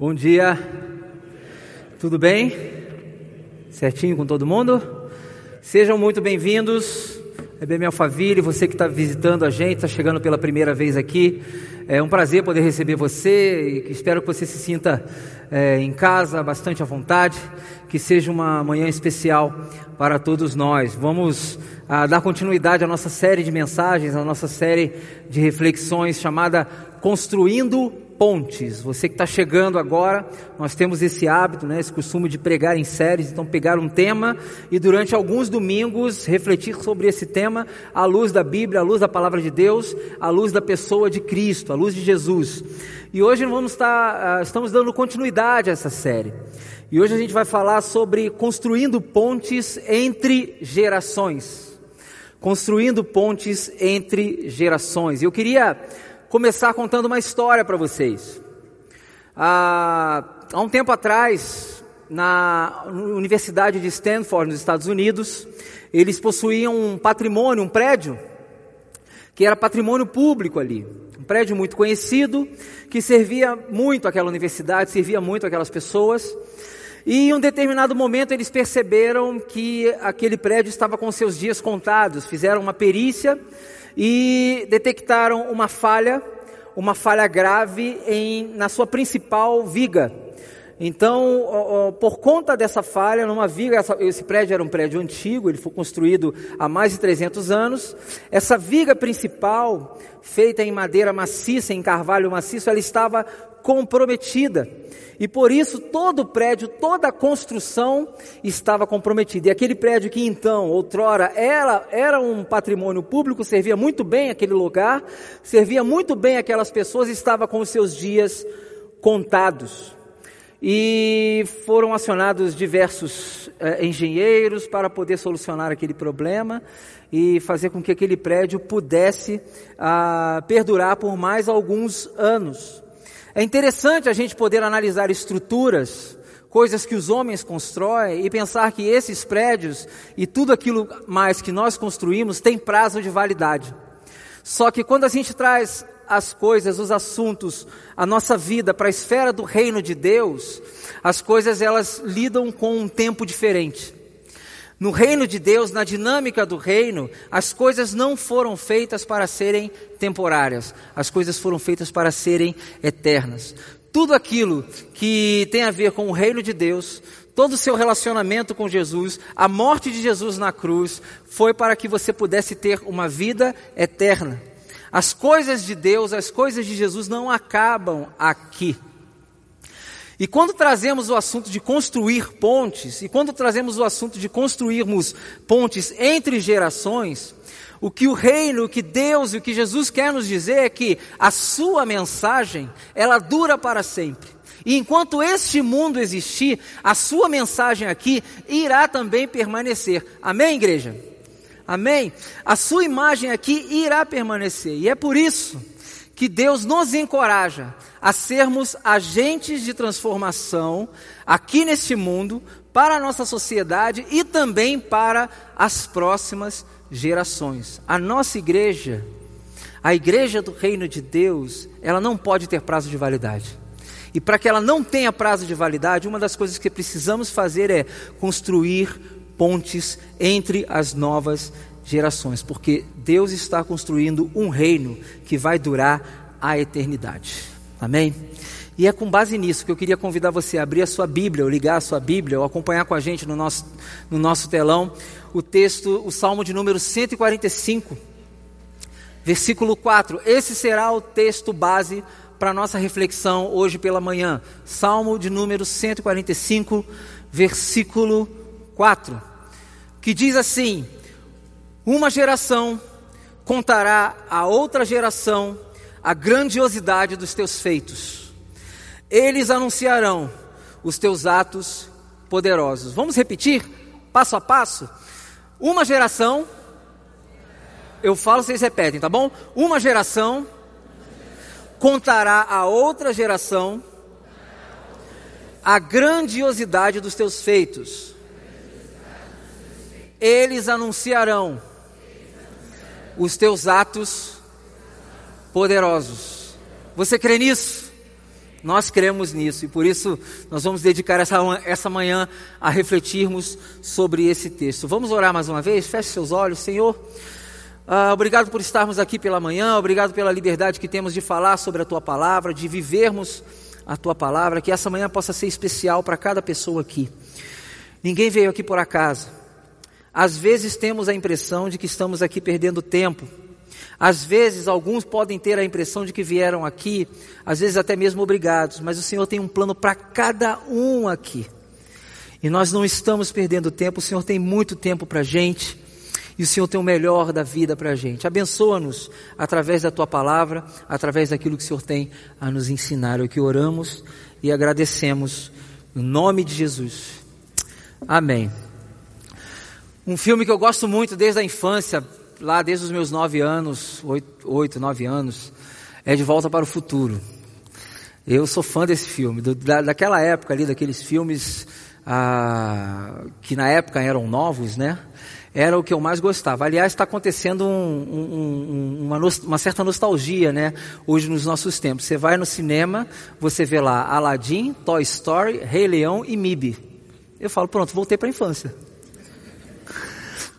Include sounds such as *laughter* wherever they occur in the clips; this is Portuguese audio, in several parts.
Bom dia. Tudo bem? Certinho com todo mundo? Sejam muito bem-vindos. É bem Alphaville, você que está visitando a gente, está chegando pela primeira vez aqui. É um prazer poder receber você e espero que você se sinta é, em casa, bastante à vontade. Que seja uma manhã especial para todos nós. Vamos ah, dar continuidade à nossa série de mensagens, à nossa série de reflexões chamada Construindo pontes. Você que está chegando agora, nós temos esse hábito, né, esse costume de pregar em séries, então pegar um tema e durante alguns domingos refletir sobre esse tema à luz da Bíblia, à luz da palavra de Deus, à luz da pessoa de Cristo, à luz de Jesus. E hoje vamos estar, uh, estamos dando continuidade a essa série. E hoje a gente vai falar sobre construindo pontes entre gerações. Construindo pontes entre gerações. Eu queria começar contando uma história para vocês. Ah, há um tempo atrás, na Universidade de Stanford, nos Estados Unidos, eles possuíam um patrimônio, um prédio, que era patrimônio público ali. Um prédio muito conhecido, que servia muito àquela universidade, servia muito àquelas pessoas. E em um determinado momento eles perceberam que aquele prédio estava com seus dias contados, fizeram uma perícia e detectaram uma falha, uma falha grave em, na sua principal viga. Então, por conta dessa falha, numa viga, esse prédio era um prédio antigo, ele foi construído há mais de 300 anos. Essa viga principal, feita em madeira maciça, em carvalho maciço, ela estava comprometida. E por isso todo o prédio, toda a construção estava comprometida. E aquele prédio que então, outrora, era, era um patrimônio público, servia muito bem aquele lugar, servia muito bem aquelas pessoas, estava com os seus dias contados. E foram acionados diversos eh, engenheiros para poder solucionar aquele problema e fazer com que aquele prédio pudesse ah, perdurar por mais alguns anos. É interessante a gente poder analisar estruturas, coisas que os homens constroem e pensar que esses prédios e tudo aquilo mais que nós construímos tem prazo de validade. Só que quando a gente traz as coisas, os assuntos, a nossa vida para a esfera do reino de Deus, as coisas elas lidam com um tempo diferente. No reino de Deus, na dinâmica do reino, as coisas não foram feitas para serem temporárias, as coisas foram feitas para serem eternas. Tudo aquilo que tem a ver com o reino de Deus, todo o seu relacionamento com Jesus, a morte de Jesus na cruz, foi para que você pudesse ter uma vida eterna. As coisas de Deus, as coisas de Jesus não acabam aqui. E quando trazemos o assunto de construir pontes, e quando trazemos o assunto de construirmos pontes entre gerações, o que o reino, o que Deus e o que Jesus quer nos dizer é que a sua mensagem, ela dura para sempre. E enquanto este mundo existir, a sua mensagem aqui irá também permanecer. Amém, igreja? Amém? A sua imagem aqui irá permanecer. E é por isso que Deus nos encoraja a sermos agentes de transformação aqui neste mundo, para a nossa sociedade e também para as próximas gerações. A nossa igreja, a igreja do reino de Deus, ela não pode ter prazo de validade. E para que ela não tenha prazo de validade, uma das coisas que precisamos fazer é construir pontes entre as novas gerações, porque Deus está construindo um reino que vai durar a eternidade. Amém? E é com base nisso que eu queria convidar você a abrir a sua Bíblia, ou ligar a sua Bíblia, ou acompanhar com a gente no nosso, no nosso telão o texto, o Salmo de número 145, versículo 4. Esse será o texto base para a nossa reflexão hoje pela manhã. Salmo de número 145, versículo 4, que diz assim: Uma geração contará a outra geração a grandiosidade dos teus feitos. Eles anunciarão os teus atos poderosos. Vamos repetir, passo a passo? Uma geração, eu falo, vocês repetem, tá bom? Uma geração contará a outra geração a grandiosidade dos teus feitos. Eles anunciarão os teus atos poderosos. Você crê nisso? Nós cremos nisso e por isso nós vamos dedicar essa, essa manhã a refletirmos sobre esse texto. Vamos orar mais uma vez? Feche seus olhos, Senhor. Ah, obrigado por estarmos aqui pela manhã, obrigado pela liberdade que temos de falar sobre a tua palavra, de vivermos a tua palavra, que essa manhã possa ser especial para cada pessoa aqui. Ninguém veio aqui por acaso. Às vezes temos a impressão de que estamos aqui perdendo tempo às vezes, alguns podem ter a impressão de que vieram aqui, às vezes até mesmo obrigados, mas o Senhor tem um plano para cada um aqui. E nós não estamos perdendo tempo, o Senhor tem muito tempo para a gente, e o Senhor tem o melhor da vida para a gente. Abençoa-nos através da tua palavra, através daquilo que o Senhor tem a nos ensinar. É o que oramos e agradecemos, no nome de Jesus. Amém. Um filme que eu gosto muito desde a infância, lá desde os meus nove anos, oito, oito, nove anos, é De Volta para o Futuro. Eu sou fã desse filme, do, da, daquela época ali, daqueles filmes ah, que na época eram novos, né? Era o que eu mais gostava. Aliás, está acontecendo um, um, uma, uma, certa nostalgia, né? Hoje nos nossos tempos. Você vai no cinema, você vê lá Aladdin, Toy Story, Rei Leão e MIB. Eu falo, pronto, voltei para a infância.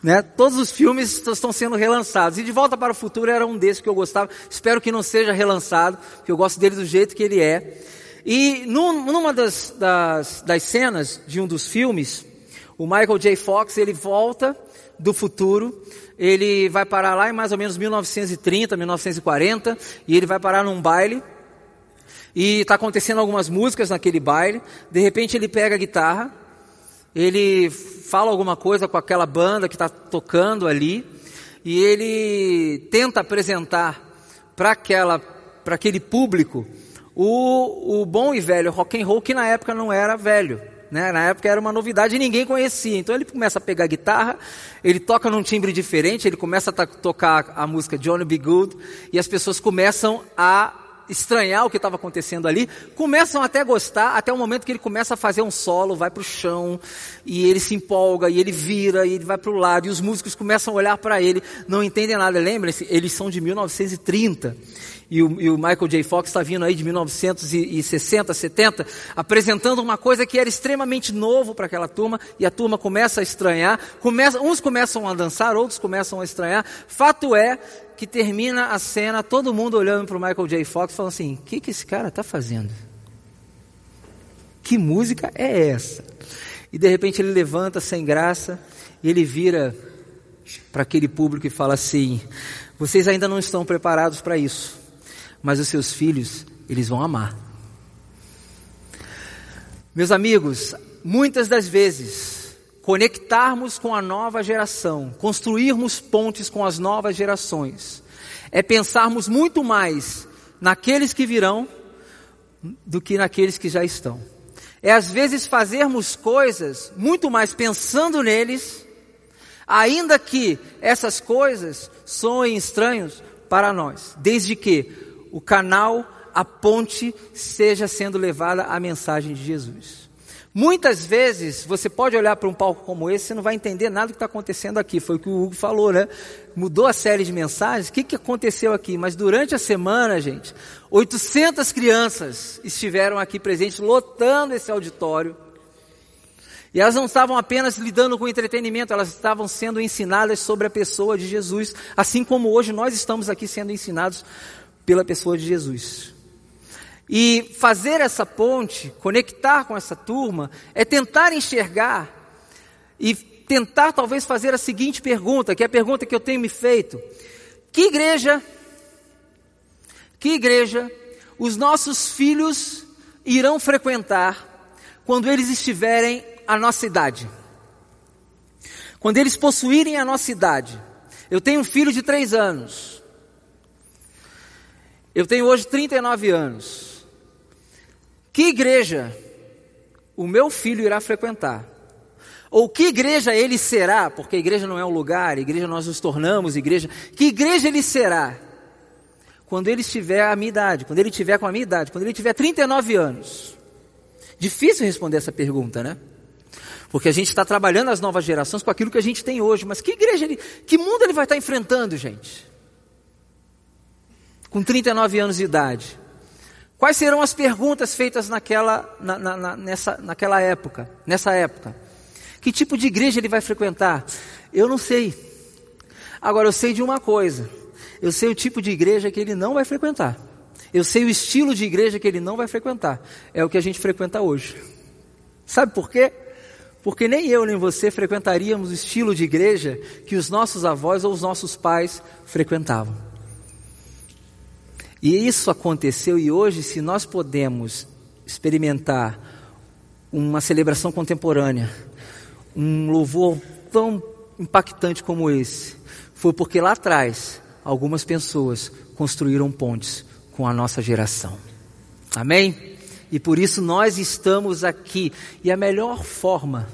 Né? Todos os filmes estão sendo relançados. E De Volta para o Futuro era um desses que eu gostava. Espero que não seja relançado, porque eu gosto dele do jeito que ele é. E num, numa das, das, das cenas de um dos filmes, o Michael J. Fox, ele volta do futuro, ele vai parar lá em mais ou menos 1930, 1940, e ele vai parar num baile, e está acontecendo algumas músicas naquele baile, de repente ele pega a guitarra, ele fala alguma coisa com aquela banda que está tocando ali e ele tenta apresentar para aquela para aquele público o, o bom e velho rock and roll que na época não era velho. Né? Na época era uma novidade e ninguém conhecia. Então ele começa a pegar a guitarra, ele toca num timbre diferente, ele começa a tocar a música Johnny B. Good e as pessoas começam a estranhar o que estava acontecendo ali, começam até a gostar, até o momento que ele começa a fazer um solo, vai para o chão, e ele se empolga, e ele vira, e ele vai para o lado, e os músicos começam a olhar para ele, não entendem nada. Lembrem-se, eles são de 1930. E o, e o, Michael J. Fox está vindo aí de 1960, 70, apresentando uma coisa que era extremamente novo para aquela turma, e a turma começa a estranhar, começa, uns começam a dançar, outros começam a estranhar. Fato é que termina a cena, todo mundo olhando para o Michael J. Fox, falando assim: o que, que esse cara está fazendo? Que música é essa? E de repente ele levanta sem graça e ele vira para aquele público e fala assim: vocês ainda não estão preparados para isso, mas os seus filhos, eles vão amar. Meus amigos, muitas das vezes conectarmos com a nova geração, construirmos pontes com as novas gerações, é pensarmos muito mais naqueles que virão do que naqueles que já estão. É às vezes fazermos coisas muito mais pensando neles, ainda que essas coisas soem estranhos para nós, desde que o canal, a ponte, seja sendo levada a mensagem de Jesus. Muitas vezes você pode olhar para um palco como esse, você não vai entender nada do que está acontecendo aqui. Foi o que o Hugo falou, né? Mudou a série de mensagens. O que, que aconteceu aqui? Mas durante a semana, gente, 800 crianças estiveram aqui presentes, lotando esse auditório. E elas não estavam apenas lidando com entretenimento, elas estavam sendo ensinadas sobre a pessoa de Jesus, assim como hoje nós estamos aqui sendo ensinados pela pessoa de Jesus. E fazer essa ponte, conectar com essa turma, é tentar enxergar e tentar talvez fazer a seguinte pergunta, que é a pergunta que eu tenho me feito: que igreja, que igreja os nossos filhos irão frequentar quando eles estiverem à nossa idade? Quando eles possuírem a nossa idade. Eu tenho um filho de três anos. Eu tenho hoje 39 anos. Que igreja o meu filho irá frequentar? Ou que igreja ele será? Porque a igreja não é um lugar, igreja nós nos tornamos igreja. Que igreja ele será? Quando ele estiver a minha idade, quando ele estiver com a minha idade, quando ele tiver 39 anos. Difícil responder essa pergunta, né? Porque a gente está trabalhando as novas gerações com aquilo que a gente tem hoje. Mas que igreja ele, que mundo ele vai estar enfrentando, gente? Com 39 anos de idade. Quais serão as perguntas feitas naquela, na, na, nessa, naquela época, nessa época? Que tipo de igreja ele vai frequentar? Eu não sei. Agora eu sei de uma coisa. Eu sei o tipo de igreja que ele não vai frequentar. Eu sei o estilo de igreja que ele não vai frequentar. É o que a gente frequenta hoje. Sabe por quê? Porque nem eu nem você frequentaríamos o estilo de igreja que os nossos avós ou os nossos pais frequentavam. E isso aconteceu, e hoje, se nós podemos experimentar uma celebração contemporânea, um louvor tão impactante como esse, foi porque lá atrás algumas pessoas construíram pontes com a nossa geração. Amém? E por isso nós estamos aqui. E a melhor forma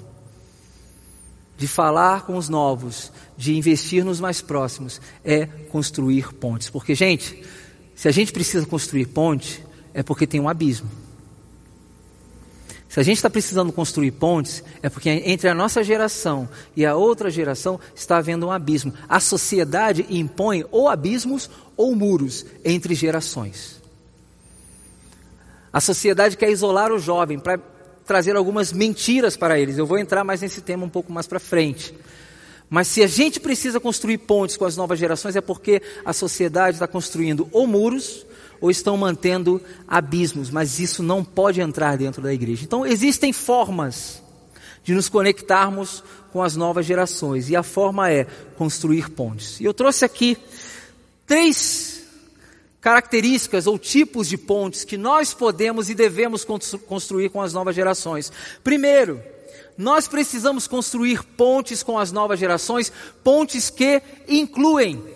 de falar com os novos, de investir nos mais próximos, é construir pontes. Porque, gente, se a gente precisa construir ponte, é porque tem um abismo. Se a gente está precisando construir pontes, é porque entre a nossa geração e a outra geração está havendo um abismo. A sociedade impõe ou abismos ou muros entre gerações. A sociedade quer isolar o jovem para trazer algumas mentiras para eles. Eu vou entrar mais nesse tema um pouco mais para frente. Mas se a gente precisa construir pontes com as novas gerações, é porque a sociedade está construindo ou muros ou estão mantendo abismos, mas isso não pode entrar dentro da igreja. Então existem formas de nos conectarmos com as novas gerações, e a forma é construir pontes. E eu trouxe aqui três características ou tipos de pontes que nós podemos e devemos construir com as novas gerações. Primeiro, nós precisamos construir pontes com as novas gerações, pontes que incluem.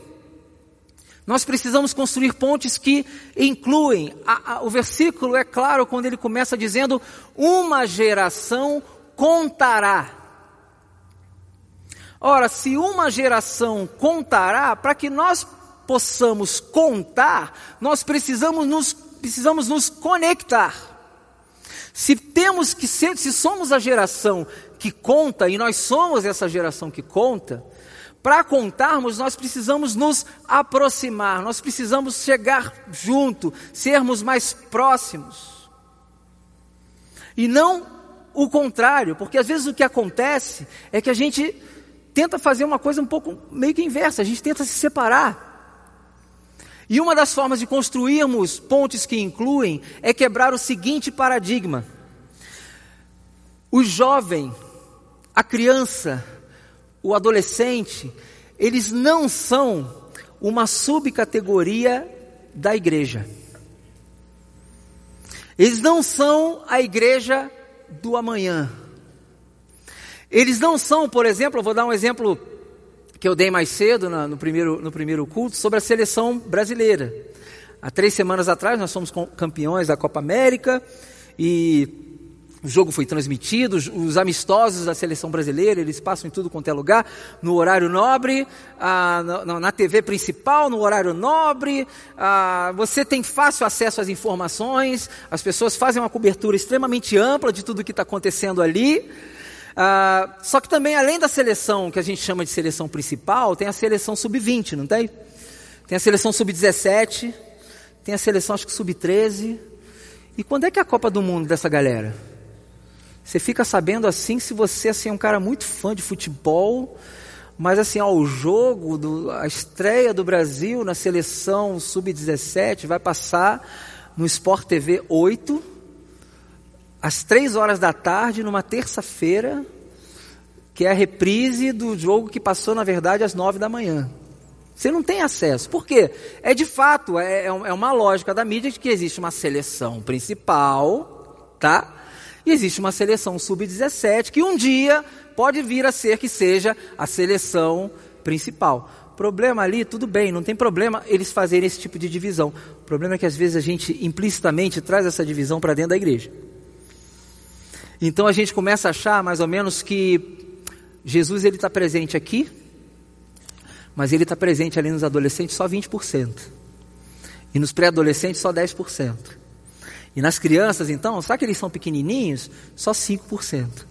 Nós precisamos construir pontes que incluem. A, a, o versículo é claro quando ele começa dizendo: uma geração contará. Ora, se uma geração contará, para que nós possamos contar, nós precisamos nos, precisamos nos conectar. Se temos que ser, se somos a geração que conta, e nós somos essa geração que conta, para contarmos, nós precisamos nos aproximar, nós precisamos chegar junto, sermos mais próximos. E não o contrário, porque às vezes o que acontece é que a gente tenta fazer uma coisa um pouco meio que inversa, a gente tenta se separar. E uma das formas de construirmos pontes que incluem é quebrar o seguinte paradigma: o jovem, a criança, o adolescente, eles não são uma subcategoria da igreja. Eles não são a igreja do amanhã. Eles não são, por exemplo, eu vou dar um exemplo que eu dei mais cedo no, primeiro, no primeiro culto sobre a seleção brasileira. Há três semanas atrás nós fomos campeões da Copa América e o jogo foi transmitido, os amistosos da seleção brasileira, eles passam em tudo quanto é lugar, no horário nobre, ah, na, na, TV principal, no horário nobre, ah, você tem fácil acesso às informações, as pessoas fazem uma cobertura extremamente ampla de tudo o que está acontecendo ali. Ah, só que também, além da seleção que a gente chama de seleção principal, tem a seleção sub-20, não tem? Tem a seleção sub-17, tem a seleção acho que sub-13. E quando é que é a Copa do Mundo dessa galera? Você fica sabendo assim se você assim, é um cara muito fã de futebol, mas assim, ó, o jogo, do, a estreia do Brasil na seleção sub-17 vai passar no Sport TV 8 às três horas da tarde, numa terça-feira, que é a reprise do jogo que passou, na verdade, às nove da manhã. Você não tem acesso. Por quê? É de fato, é, é, é uma lógica da mídia de que existe uma seleção principal, tá? E existe uma seleção sub-17 que um dia pode vir a ser que seja a seleção principal. Problema ali, tudo bem, não tem problema eles fazerem esse tipo de divisão. O problema é que às vezes a gente implicitamente traz essa divisão para dentro da igreja. Então a gente começa a achar mais ou menos que Jesus ele está presente aqui, mas ele está presente ali nos adolescentes só 20%. E nos pré-adolescentes só 10%. E nas crianças, então, sabe que eles são pequenininhos? Só 5%.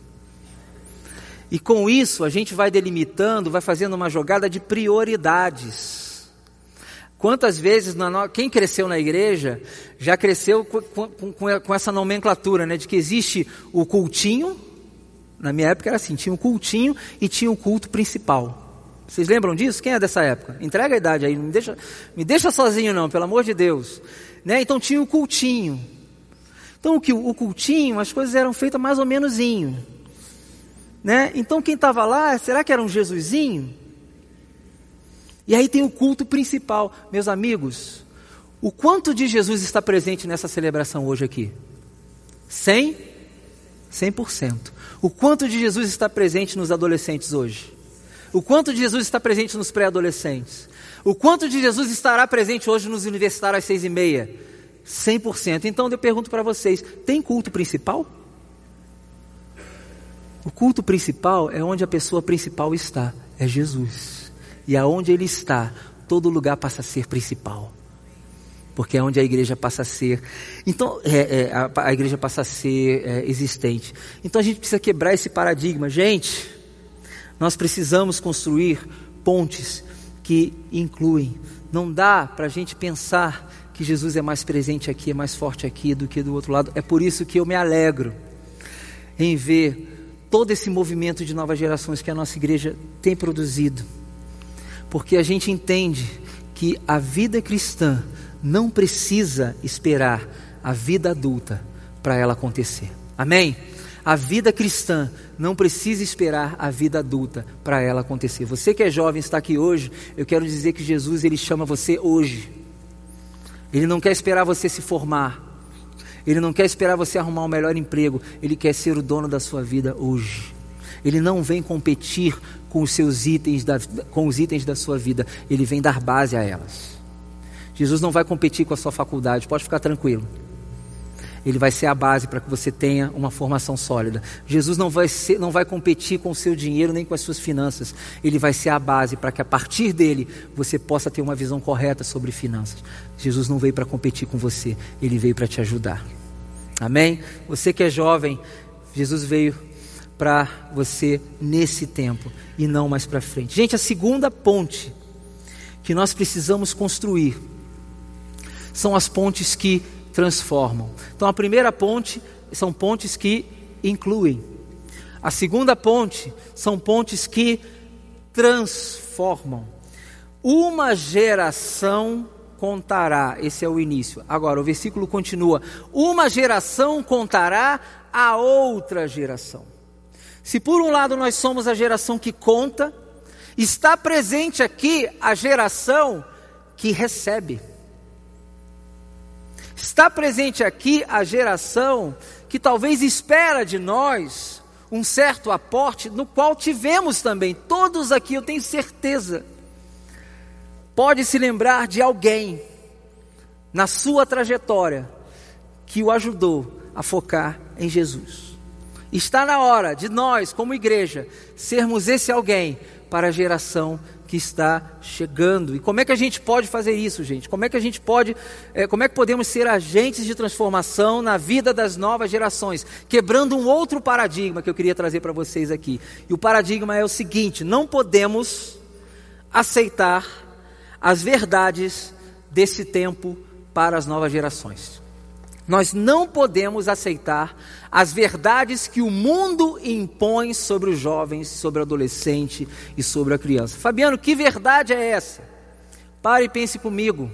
E com isso, a gente vai delimitando, vai fazendo uma jogada de prioridades. Quantas vezes, quem cresceu na igreja, já cresceu com, com, com, essa nomenclatura, né? De que existe o cultinho, na minha época era assim, tinha um cultinho e tinha o um culto principal. Vocês lembram disso? Quem é dessa época? Entrega a idade aí, não me deixa, me deixa sozinho não, pelo amor de Deus. Né? Então tinha o cultinho. Então o, o cultinho, as coisas eram feitas mais ou menosinho. Né? Então quem estava lá, será que era um Jesusinho? E aí tem o culto principal. Meus amigos, o quanto de Jesus está presente nessa celebração hoje aqui? 100? 100%. O quanto de Jesus está presente nos adolescentes hoje? O quanto de Jesus está presente nos pré-adolescentes? O quanto de Jesus estará presente hoje nos universitários às seis e meia? 100%. Então eu pergunto para vocês: tem culto principal? O culto principal é onde a pessoa principal está, é Jesus. E aonde ele está, todo lugar passa a ser principal. Porque é onde a igreja passa a ser. Então, é, é, a, a, igreja passa a ser é, existente. Então a gente precisa quebrar esse paradigma. Gente, nós precisamos construir pontes que incluem. Não dá para a gente pensar que Jesus é mais presente aqui, é mais forte aqui do que do outro lado. É por isso que eu me alegro em ver todo esse movimento de novas gerações que a nossa igreja tem produzido porque a gente entende que a vida cristã não precisa esperar a vida adulta para ela acontecer. Amém? A vida cristã não precisa esperar a vida adulta para ela acontecer. Você que é jovem está aqui hoje, eu quero dizer que Jesus ele chama você hoje. Ele não quer esperar você se formar. Ele não quer esperar você arrumar um melhor emprego. Ele quer ser o dono da sua vida hoje. Ele não vem competir com os seus itens, da, com os itens da sua vida, ele vem dar base a elas. Jesus não vai competir com a sua faculdade, pode ficar tranquilo. Ele vai ser a base para que você tenha uma formação sólida. Jesus não vai, ser, não vai competir com o seu dinheiro nem com as suas finanças. Ele vai ser a base para que a partir dele você possa ter uma visão correta sobre finanças. Jesus não veio para competir com você, ele veio para te ajudar. Amém? Você que é jovem, Jesus veio para você nesse tempo e não mais para frente. Gente, a segunda ponte que nós precisamos construir são as pontes que transformam. Então, a primeira ponte são pontes que incluem. A segunda ponte são pontes que transformam. Uma geração contará, esse é o início. Agora, o versículo continua: uma geração contará a outra geração. Se por um lado nós somos a geração que conta, está presente aqui a geração que recebe. Está presente aqui a geração que talvez espera de nós um certo aporte, no qual tivemos também, todos aqui, eu tenho certeza, pode se lembrar de alguém na sua trajetória que o ajudou a focar em Jesus. Está na hora de nós, como igreja, sermos esse alguém para a geração que está chegando. E como é que a gente pode fazer isso, gente? Como é que a gente pode, é, como é que podemos ser agentes de transformação na vida das novas gerações, quebrando um outro paradigma que eu queria trazer para vocês aqui. E o paradigma é o seguinte: não podemos aceitar as verdades desse tempo para as novas gerações. Nós não podemos aceitar as verdades que o mundo impõe sobre os jovens, sobre o adolescente e sobre a criança. Fabiano, que verdade é essa? Pare e pense comigo.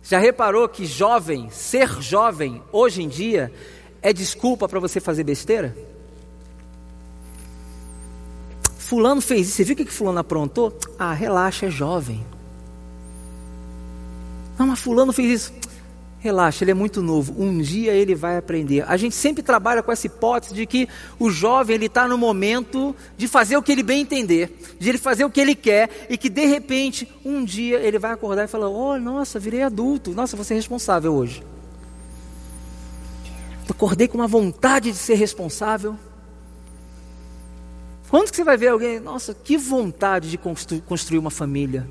Já reparou que jovem, ser jovem, hoje em dia, é desculpa para você fazer besteira? Fulano fez isso, você viu o que Fulano aprontou? Ah, relaxa, é jovem. Não, mas Fulano fez isso. Relaxa, ele é muito novo. Um dia ele vai aprender. A gente sempre trabalha com essa hipótese de que o jovem ele está no momento de fazer o que ele bem entender, de ele fazer o que ele quer e que de repente um dia ele vai acordar e falar: Oh, nossa, virei adulto. Nossa, você é responsável hoje. Acordei com uma vontade de ser responsável. Quando que você vai ver alguém? Nossa, que vontade de construir uma família.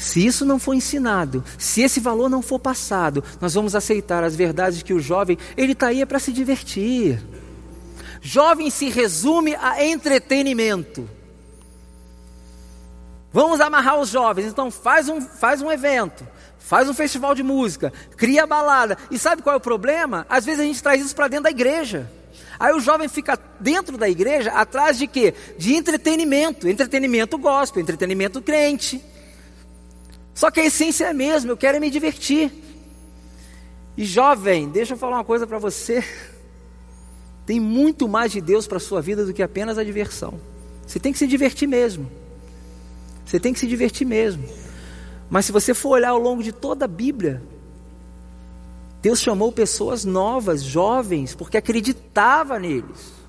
Se isso não for ensinado, se esse valor não for passado, nós vamos aceitar as verdades que o jovem, ele está aí é para se divertir. Jovem se resume a entretenimento. Vamos amarrar os jovens, então faz um, faz um evento, faz um festival de música, cria balada. E sabe qual é o problema? Às vezes a gente traz isso para dentro da igreja. Aí o jovem fica dentro da igreja atrás de quê? De entretenimento, entretenimento gospel, entretenimento crente. Só que a essência é a mesma, eu quero me divertir. E jovem, deixa eu falar uma coisa para você. *laughs* Tem muito mais de Deus para a sua vida do que apenas a diversão. Você tem que se divertir mesmo. Você tem que se divertir mesmo. Mas se você for olhar ao longo de toda a Bíblia, Deus chamou pessoas novas, jovens, porque acreditava neles.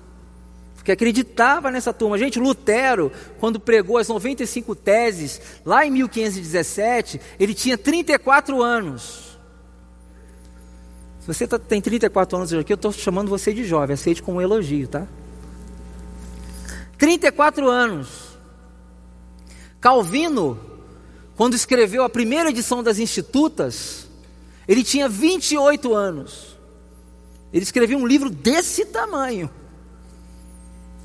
Porque acreditava nessa turma. Gente, Lutero, quando pregou as 95 teses, lá em 1517, ele tinha 34 anos. Se você tá, tem 34 anos aqui, eu estou chamando você de jovem, aceite como um elogio, tá? 34 anos. Calvino, quando escreveu a primeira edição das Institutas, ele tinha 28 anos. Ele escreveu um livro desse tamanho.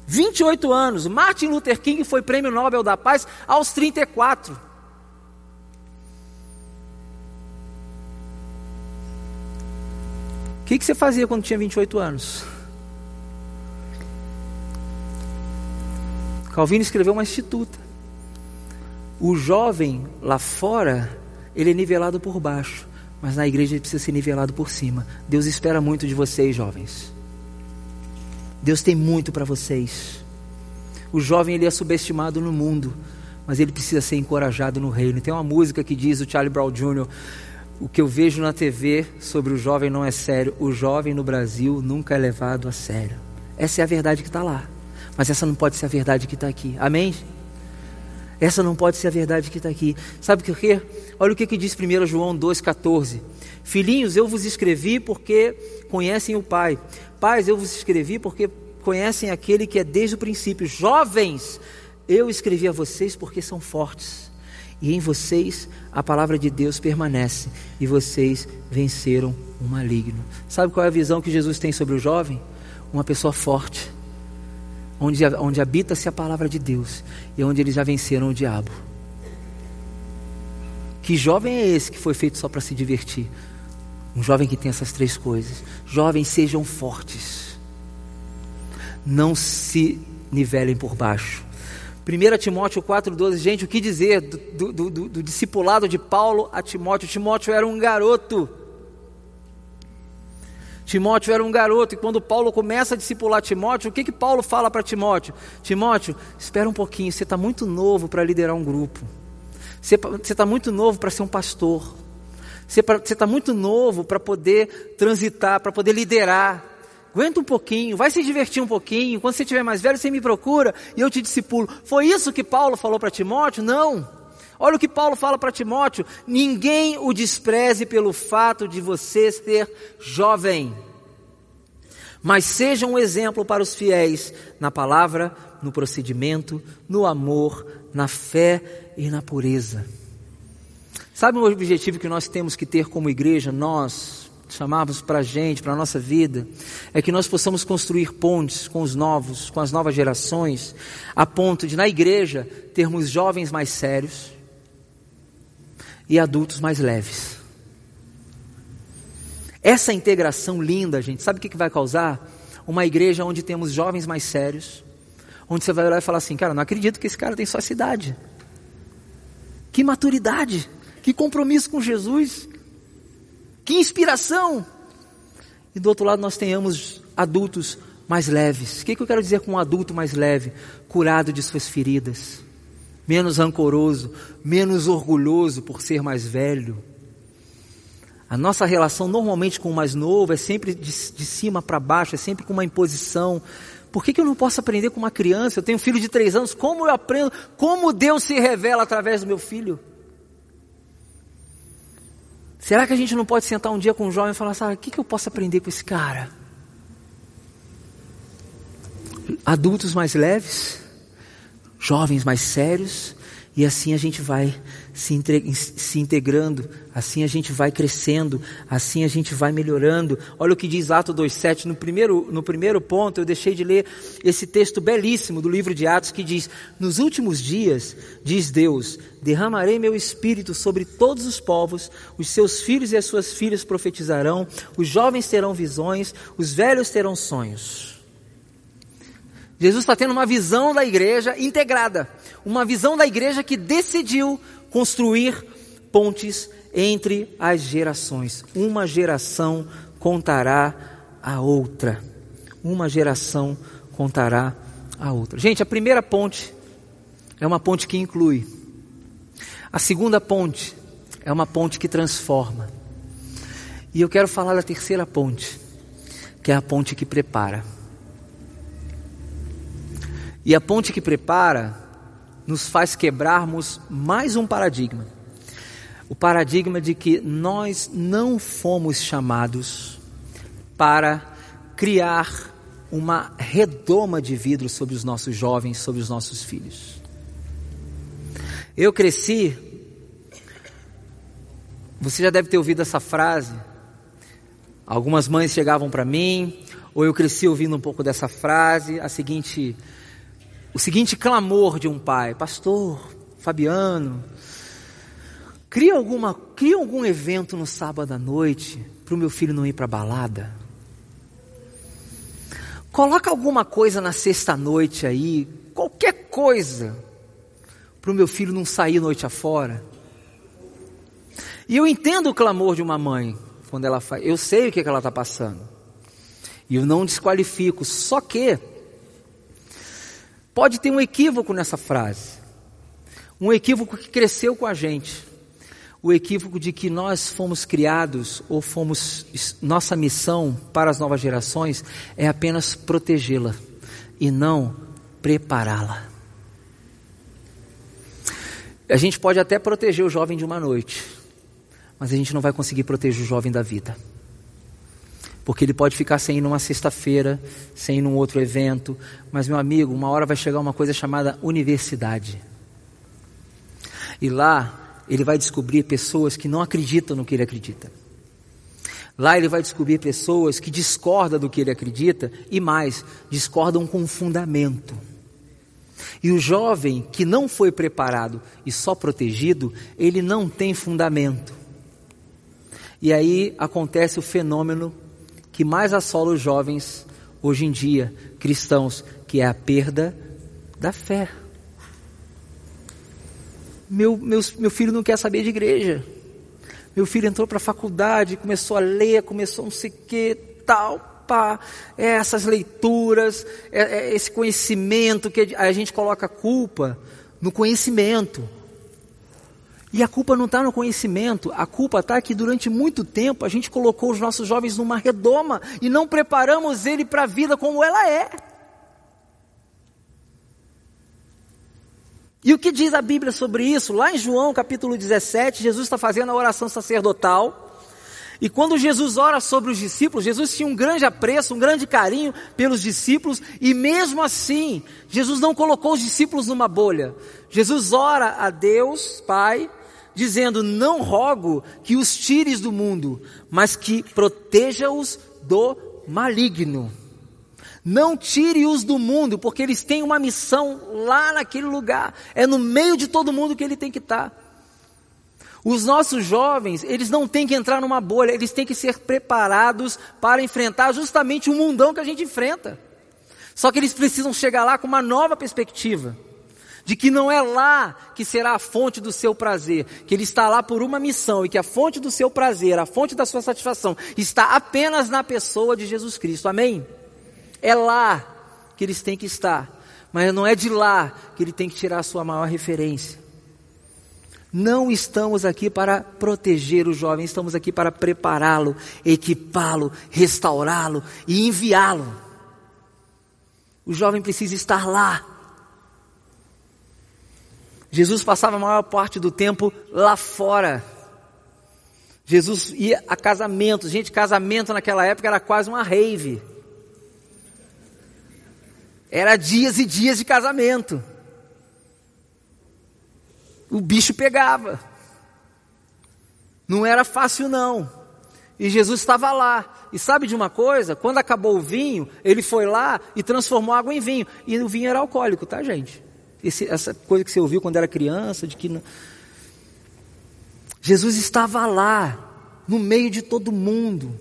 28 anos. Martin Luther King foi prêmio Nobel da Paz aos 34. O que, que você fazia quando tinha 28 anos? Calvino escreveu uma instituta. O jovem lá fora, ele é nivelado por baixo. Mas na igreja ele precisa ser nivelado por cima. Deus espera muito de vocês, jovens. Deus tem muito para vocês. O jovem ele é subestimado no mundo, mas ele precisa ser encorajado no reino. Tem uma música que diz o Charlie Brown Jr. O que eu vejo na TV sobre o jovem não é sério. O jovem no Brasil nunca é levado a sério. Essa é a verdade que está lá. Mas essa não pode ser a verdade que está aqui. Amém? Essa não pode ser a verdade que está aqui. Sabe o que? Olha o que, que diz 1 João 2,14. Filhinhos, eu vos escrevi porque conhecem o Pai. Pais, eu vos escrevi porque conhecem aquele que é desde o princípio. Jovens, eu escrevi a vocês porque são fortes. E em vocês a palavra de Deus permanece. E vocês venceram o maligno. Sabe qual é a visão que Jesus tem sobre o jovem? Uma pessoa forte onde, onde habita-se a palavra de Deus e onde eles já venceram o diabo. Que jovem é esse que foi feito só para se divertir? Um jovem que tem essas três coisas. Jovens sejam fortes. Não se nivelem por baixo. 1 Timóteo 4,12, gente, o que dizer do, do, do, do discipulado de Paulo a Timóteo? Timóteo era um garoto. Timóteo era um garoto, e quando Paulo começa a discipular Timóteo, o que, que Paulo fala para Timóteo? Timóteo, espera um pouquinho, você está muito novo para liderar um grupo. Você está muito novo para ser um pastor. Você está muito novo para poder transitar, para poder liderar. Aguenta um pouquinho, vai se divertir um pouquinho. Quando você estiver mais velho, você me procura e eu te discipulo. Foi isso que Paulo falou para Timóteo? Não. Olha o que Paulo fala para Timóteo: ninguém o despreze pelo fato de você ser jovem, mas seja um exemplo para os fiéis na palavra, no procedimento, no amor, na fé e na pureza. Sabe o objetivo que nós temos que ter como igreja, nós, chamamos para a gente, para a nossa vida, é que nós possamos construir pontes com os novos, com as novas gerações, a ponto de na igreja termos jovens mais sérios, e adultos mais leves. Essa integração linda, gente, sabe o que vai causar? Uma igreja onde temos jovens mais sérios, onde você vai olhar e falar assim, cara, não acredito que esse cara tem só essa idade. Que maturidade, que compromisso com Jesus, que inspiração. E do outro lado nós tenhamos adultos mais leves. O que, que eu quero dizer com um adulto mais leve? Curado de suas feridas menos rancoroso, menos orgulhoso por ser mais velho. A nossa relação normalmente com o mais novo é sempre de, de cima para baixo, é sempre com uma imposição. Por que, que eu não posso aprender com uma criança? Eu tenho um filho de três anos, como eu aprendo? Como Deus se revela através do meu filho? Será que a gente não pode sentar um dia com um jovem e falar, sabe, o que, que eu posso aprender com esse cara? Adultos mais leves? jovens mais sérios E assim a gente vai se, se, integrando, assim a gente vai crescendo, assim a gente vai melhorando. Olha o que diz Atos 2,7. No primeiro, no primeiro ponto, eu deixei de ler esse texto belíssimo do livro de Atos que diz: Nos últimos dias, diz Deus, derramarei meu espírito sobre todos os povos, os seus filhos e as suas filhas profetizarão, os jovens terão visões, os velhos terão sonhos. Jesus está tendo uma visão da igreja integrada, uma visão da igreja que decidiu construir pontes entre as gerações. Uma geração contará a outra. Uma geração contará a outra. Gente, a primeira ponte é uma ponte que inclui. A segunda ponte é uma ponte que transforma. E eu quero falar da terceira ponte, que é a ponte que prepara. E a ponte que prepara nos faz quebrarmos mais um paradigma. O paradigma de que nós não fomos chamados para criar uma redoma de vidro sobre os nossos jovens, sobre os nossos filhos. Eu cresci, você já deve ter ouvido essa frase. Algumas mães chegavam para mim, ou eu cresci ouvindo um pouco dessa frase, a seguinte o seguinte clamor de um pai: Pastor, Fabiano, cria, alguma, cria algum evento no sábado à noite para o meu filho não ir para balada. Coloca alguma coisa na sexta-noite aí, qualquer coisa, para o meu filho não sair noite afora. E eu entendo o clamor de uma mãe, quando ela faz, eu sei o que, que ela está passando. E eu não desqualifico, só que Pode ter um equívoco nessa frase. Um equívoco que cresceu com a gente. O equívoco de que nós fomos criados ou fomos nossa missão para as novas gerações é apenas protegê-la e não prepará-la. A gente pode até proteger o jovem de uma noite, mas a gente não vai conseguir proteger o jovem da vida porque ele pode ficar sem ir numa sexta-feira, sem ir num outro evento, mas meu amigo, uma hora vai chegar uma coisa chamada universidade. E lá ele vai descobrir pessoas que não acreditam no que ele acredita. Lá ele vai descobrir pessoas que discordam do que ele acredita e mais, discordam com fundamento. E o jovem que não foi preparado e só protegido, ele não tem fundamento. E aí acontece o fenômeno que mais assola os jovens hoje em dia, cristãos, que é a perda da fé. Meu, meu, meu filho não quer saber de igreja. Meu filho entrou para a faculdade, começou a ler, começou não sei o que, tal, é essas leituras, é, é esse conhecimento que a gente coloca culpa no conhecimento. E a culpa não está no conhecimento, a culpa está que durante muito tempo a gente colocou os nossos jovens numa redoma e não preparamos ele para a vida como ela é. E o que diz a Bíblia sobre isso? Lá em João capítulo 17, Jesus está fazendo a oração sacerdotal. E quando Jesus ora sobre os discípulos, Jesus tinha um grande apreço, um grande carinho pelos discípulos, e mesmo assim, Jesus não colocou os discípulos numa bolha. Jesus ora a Deus, Pai, dizendo: Não rogo que os tires do mundo, mas que proteja-os do maligno. Não tire-os do mundo, porque eles têm uma missão lá naquele lugar. É no meio de todo mundo que ele tem que estar. Os nossos jovens, eles não têm que entrar numa bolha, eles têm que ser preparados para enfrentar justamente o mundão que a gente enfrenta. Só que eles precisam chegar lá com uma nova perspectiva de que não é lá que será a fonte do seu prazer, que ele está lá por uma missão e que a fonte do seu prazer, a fonte da sua satisfação está apenas na pessoa de Jesus Cristo. Amém? É lá que eles têm que estar, mas não é de lá que ele tem que tirar a sua maior referência. Não estamos aqui para proteger o jovem, estamos aqui para prepará-lo, equipá-lo, restaurá-lo e enviá-lo. O jovem precisa estar lá Jesus passava a maior parte do tempo lá fora. Jesus ia a casamentos. Gente, casamento naquela época era quase uma rave. Era dias e dias de casamento. o bicho pegava. Não era fácil não. E Jesus estava lá. E sabe de uma coisa? Quando acabou o vinho, ele foi lá e transformou água em vinho. E o vinho era alcoólico, tá, gente? Esse, essa coisa que você ouviu quando era criança, de que não... Jesus estava lá, no meio de todo mundo.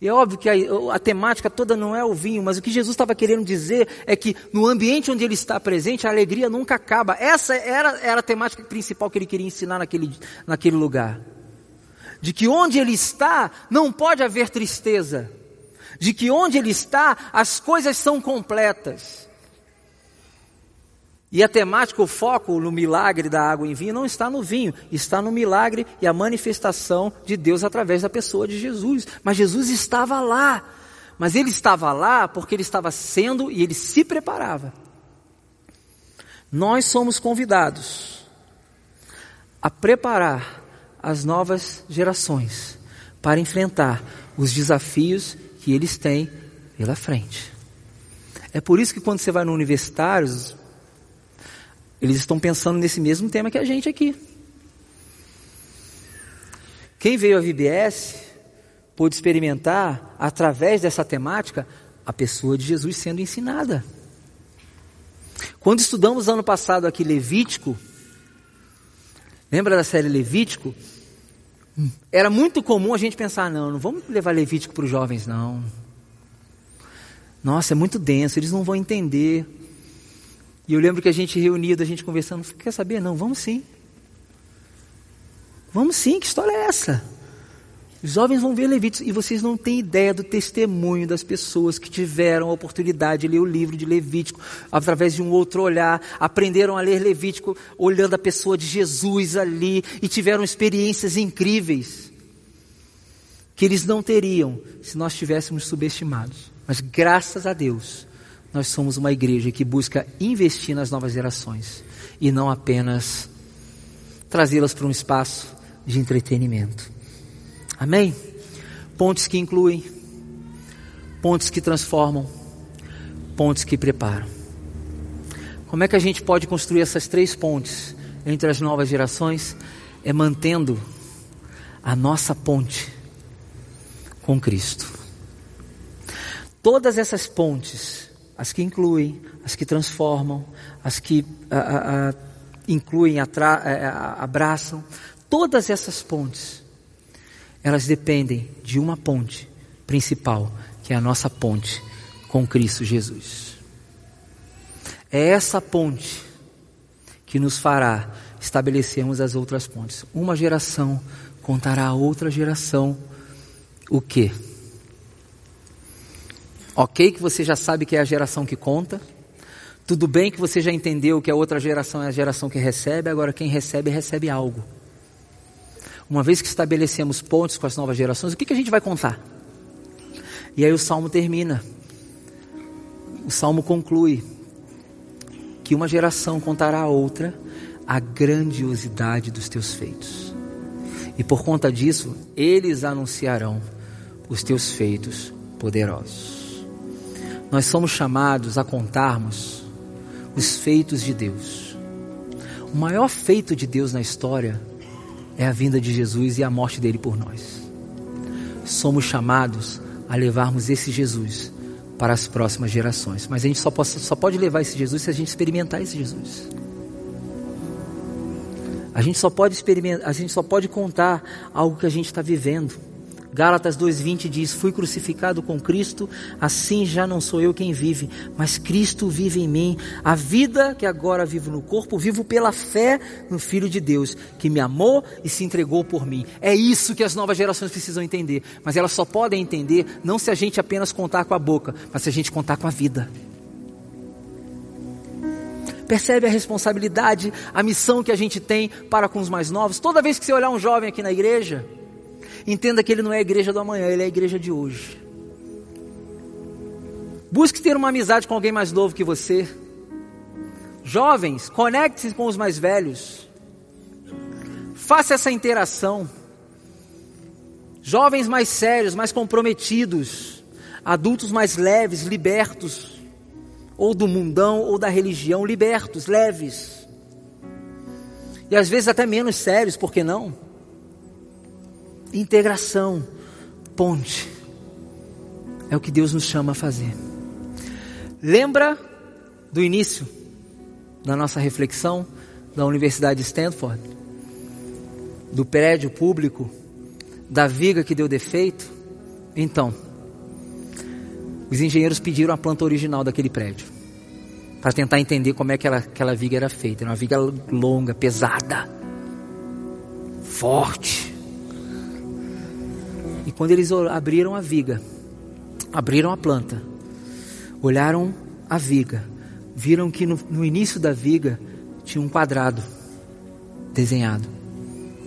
E é óbvio que a, a, temática toda não é o vinho, mas o que Jesus estava querendo dizer é que no ambiente onde ele está presente, a alegria nunca acaba. Essa era, era a temática principal que ele queria ensinar naquele, naquele lugar. De que onde ele está, não pode haver tristeza. De que onde ele está, as coisas são completas. E a temática, o foco no milagre da água em vinho não está no vinho, está no milagre e a manifestação de Deus através da pessoa de Jesus. Mas Jesus estava lá. Mas ele estava lá porque ele estava sendo e ele se preparava. Nós somos convidados a preparar as novas gerações para enfrentar os desafios que eles têm pela frente. É por isso que quando você vai no universitários, eles estão pensando nesse mesmo tema que a gente aqui. Quem veio à VBS pôde experimentar, através dessa temática, a pessoa de Jesus sendo ensinada. Quando estudamos ano passado aqui Levítico, lembra da série Levítico? Era muito comum a gente pensar, não, não vamos levar Levítico para os jovens, não. Nossa, é muito denso, eles não vão entender. E eu lembro que a gente reunido, a gente conversando, quer saber? Não, vamos sim. Vamos sim, que história é essa? Os jovens vão ver Levíticos e vocês não têm ideia do testemunho das pessoas que tiveram a oportunidade de ler o livro de Levítico através de um outro olhar, aprenderam a ler Levítico olhando a pessoa de Jesus ali e tiveram experiências incríveis que eles não teriam se nós tivéssemos subestimados. Mas graças a Deus, nós somos uma igreja que busca investir nas novas gerações e não apenas trazê-las para um espaço de entretenimento. Amém? Pontes que incluem, pontes que transformam, pontes que preparam. Como é que a gente pode construir essas três pontes entre as novas gerações? É mantendo a nossa ponte com Cristo. Todas essas pontes as que incluem, as que transformam, as que a, a, a, incluem, atra, é, abraçam, todas essas pontes, elas dependem de uma ponte principal, que é a nossa ponte com Cristo Jesus. É essa ponte que nos fará estabelecermos as outras pontes. Uma geração contará a outra geração o que? Ok, que você já sabe que é a geração que conta. Tudo bem que você já entendeu que a outra geração é a geração que recebe, agora quem recebe, recebe algo. Uma vez que estabelecemos pontos com as novas gerações, o que, que a gente vai contar? E aí o salmo termina. O salmo conclui que uma geração contará a outra a grandiosidade dos teus feitos. E por conta disso, eles anunciarão os teus feitos poderosos nós somos chamados a contarmos os feitos de Deus. O maior feito de Deus na história é a vinda de Jesus e a morte dele por nós. Somos chamados a levarmos esse Jesus para as próximas gerações. Mas a gente só, só pode levar esse Jesus se a gente experimentar esse Jesus. A gente só pode experimentar, a gente só pode contar algo que a gente está vivendo. Gálatas 2:20 diz: Fui crucificado com Cristo, assim já não sou eu quem vive, mas Cristo vive em mim. A vida que agora vivo no corpo, vivo pela fé no Filho de Deus, que me amou e se entregou por mim. É isso que as novas gerações precisam entender, mas elas só podem entender não se a gente apenas contar com a boca, mas se a gente contar com a vida. Percebe a responsabilidade, a missão que a gente tem para com os mais novos? Toda vez que você olhar um jovem aqui na igreja, Entenda que ele não é a igreja do amanhã, ele é a igreja de hoje. Busque ter uma amizade com alguém mais novo que você. Jovens, conecte-se com os mais velhos. Faça essa interação. Jovens mais sérios, mais comprometidos. Adultos mais leves, libertos. Ou do mundão ou da religião, libertos, leves. e às vezes até menos sérios, por que não? Integração, ponte, é o que Deus nos chama a fazer. Lembra do início da nossa reflexão da Universidade de Stanford? Do prédio público, da viga que deu defeito? Então, os engenheiros pediram a planta original daquele prédio para tentar entender como é que ela, aquela viga era feita. Era uma viga longa, pesada, forte. Quando eles abriram a viga, abriram a planta, olharam a viga, viram que no, no início da viga tinha um quadrado desenhado.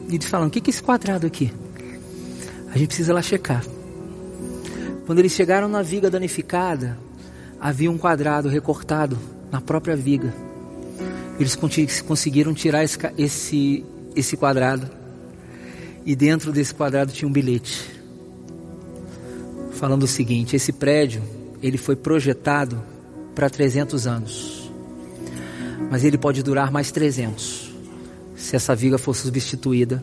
E eles falaram: O que é esse quadrado aqui? A gente precisa lá checar. Quando eles chegaram na viga danificada, havia um quadrado recortado na própria viga. Eles conseguiram tirar esse, esse, esse quadrado. E dentro desse quadrado tinha um bilhete. Falando o seguinte: esse prédio ele foi projetado para 300 anos. Mas ele pode durar mais 300 se essa viga for substituída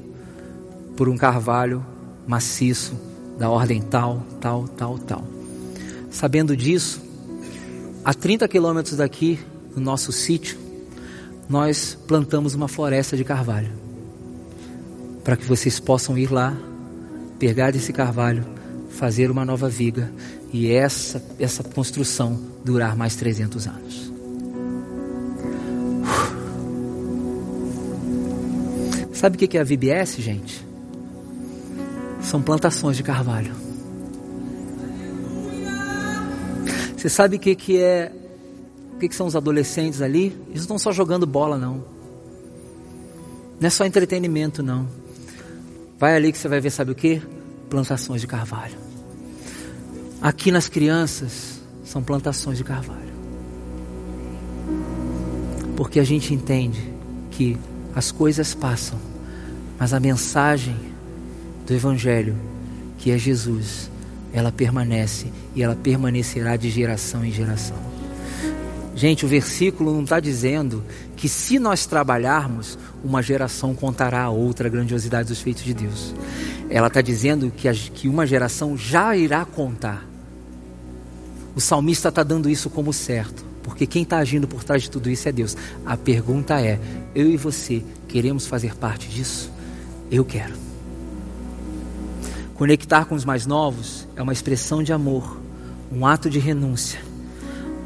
por um carvalho maciço da ordem tal, tal, tal, tal. Sabendo disso, a 30 quilômetros daqui, no nosso sítio, nós plantamos uma floresta de carvalho. Para que vocês possam ir lá, pegar esse carvalho, fazer uma nova viga e essa, essa construção durar mais 300 anos. Sabe o que é a VBS, gente? São plantações de carvalho. Você sabe o que, é? O que, que são os adolescentes ali? Eles não estão só jogando bola, não. Não é só entretenimento, não. Vai ali que você vai ver, sabe o que? Plantações de carvalho. Aqui nas crianças são plantações de carvalho. Porque a gente entende que as coisas passam, mas a mensagem do Evangelho, que é Jesus, ela permanece e ela permanecerá de geração em geração. Gente, o versículo não está dizendo que se nós trabalharmos, uma geração contará a outra a grandiosidade dos feitos de Deus. Ela está dizendo que, a, que uma geração já irá contar. O salmista está dando isso como certo, porque quem está agindo por trás de tudo isso é Deus. A pergunta é: eu e você queremos fazer parte disso? Eu quero. Conectar com os mais novos é uma expressão de amor, um ato de renúncia,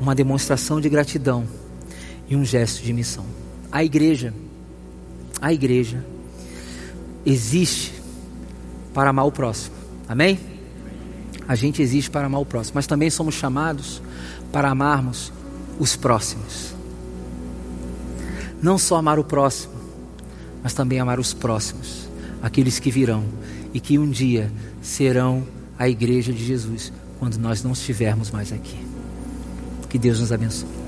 uma demonstração de gratidão e um gesto de missão. A igreja, a igreja existe para amar o próximo. Amém? A gente existe para amar o próximo, mas também somos chamados para amarmos os próximos. Não só amar o próximo, mas também amar os próximos, aqueles que virão e que um dia serão a igreja de Jesus quando nós não estivermos mais aqui. Que Deus nos abençoe.